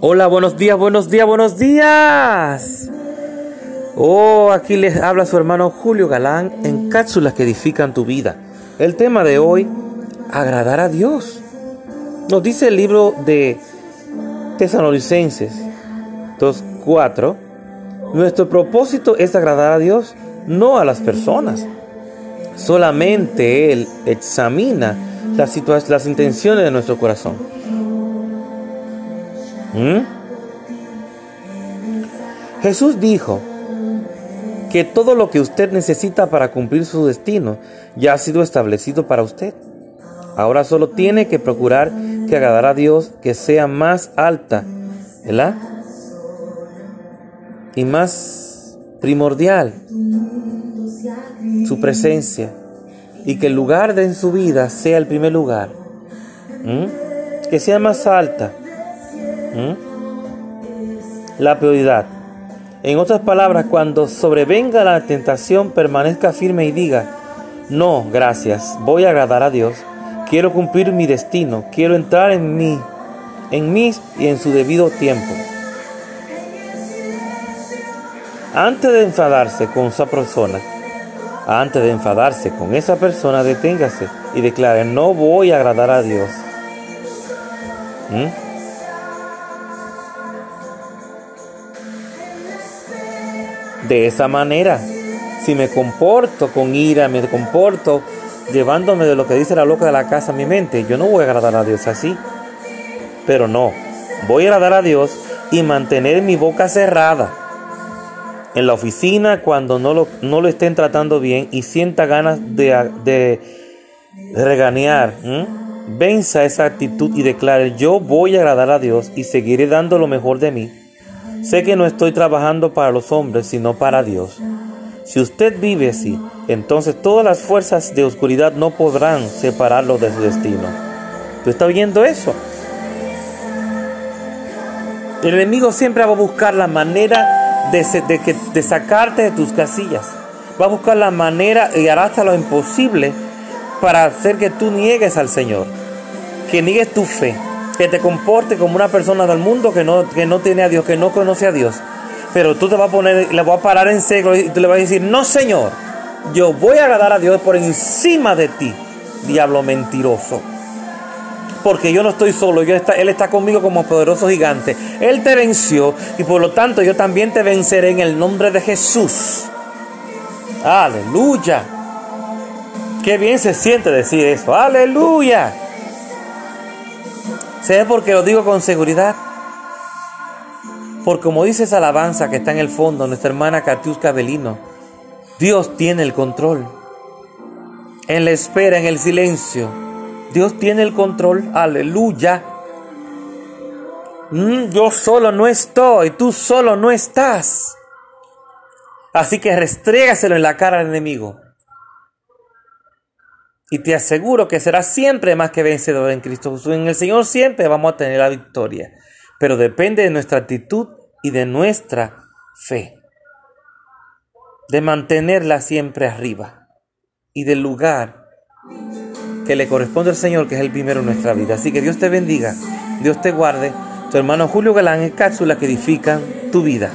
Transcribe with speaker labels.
Speaker 1: Hola, buenos días, buenos días, buenos días. Oh, aquí les habla su hermano Julio Galán en cápsulas que edifican tu vida. El tema de hoy, agradar a Dios. Nos dice el libro de Tesalonicenses 2.4, nuestro propósito es agradar a Dios, no a las personas. Solamente Él examina las, las intenciones de nuestro corazón. ¿Mm? Jesús dijo que todo lo que usted necesita para cumplir su destino ya ha sido establecido para usted. Ahora solo tiene que procurar que agradar a Dios que sea más alta. Y más primordial su presencia y que el lugar de en su vida sea el primer lugar. Que sea más alta. La prioridad. En otras palabras, cuando sobrevenga la tentación, permanezca firme y diga, no, gracias, voy a agradar a Dios, quiero cumplir mi destino, quiero entrar en mí, en mí y en su debido tiempo. Antes de enfadarse con esa persona, antes de enfadarse con esa persona, deténgase y declare, no voy a agradar a Dios. ¿Mm? de esa manera. Si me comporto con ira, me comporto llevándome de lo que dice la loca de la casa a mi mente, yo no voy a agradar a Dios así. Pero no, voy a agradar a Dios y mantener mi boca cerrada. En la oficina, cuando no lo, no lo estén tratando bien y sienta ganas de, de, regañar, venza esa actitud y declare, yo voy a agradar a Dios y seguiré dando lo mejor de mí Sé que no estoy trabajando para los hombres, sino para Dios. Si usted vive así, entonces todas las fuerzas de oscuridad no podrán separarlo de su destino. ¿Tú estás oyendo eso? El enemigo siempre va a buscar la manera de, sacarte de tus casillas. Va a buscar la manera y hará hasta lo imposible para hacer que tú niegues al Señor, que niegues tu fe que te comporte como una persona del mundo que no, que no tiene a Dios, que no conoce a Dios. Pero tú te vas a poner, le vas a parar en seco y tú le vas a decir, no Señor, yo voy a agradar a Dios por encima de ti, diablo mentiroso. Porque yo no estoy solo, está, Él está conmigo como poderoso gigante. Él te venció y por lo tanto yo también te venceré en el nombre de Jesús. Aleluya. Qué bien se siente decir eso. Aleluya. ¿Sé por qué lo digo con seguridad? Porque como dice esa alabanza que está en el fondo, nuestra hermana Katiuska Belino, Dios tiene el control. En la espera, en el silencio, Dios tiene el control. Aleluya. Mm, yo solo no estoy, tú solo no estás. Así que restrégaselo en la cara al enemigo. Y te aseguro que serás siempre más que vencedor en Cristo Jesús. En el Señor siempre vamos a tener la victoria. Pero depende de nuestra actitud y de nuestra fe. De mantenerla siempre arriba. Y del lugar que le corresponde al Señor, que es el primero en nuestra vida. Así que Dios te bendiga. Dios te guarde. Tu hermano Julio Galán es cápsula que edifican tu vida.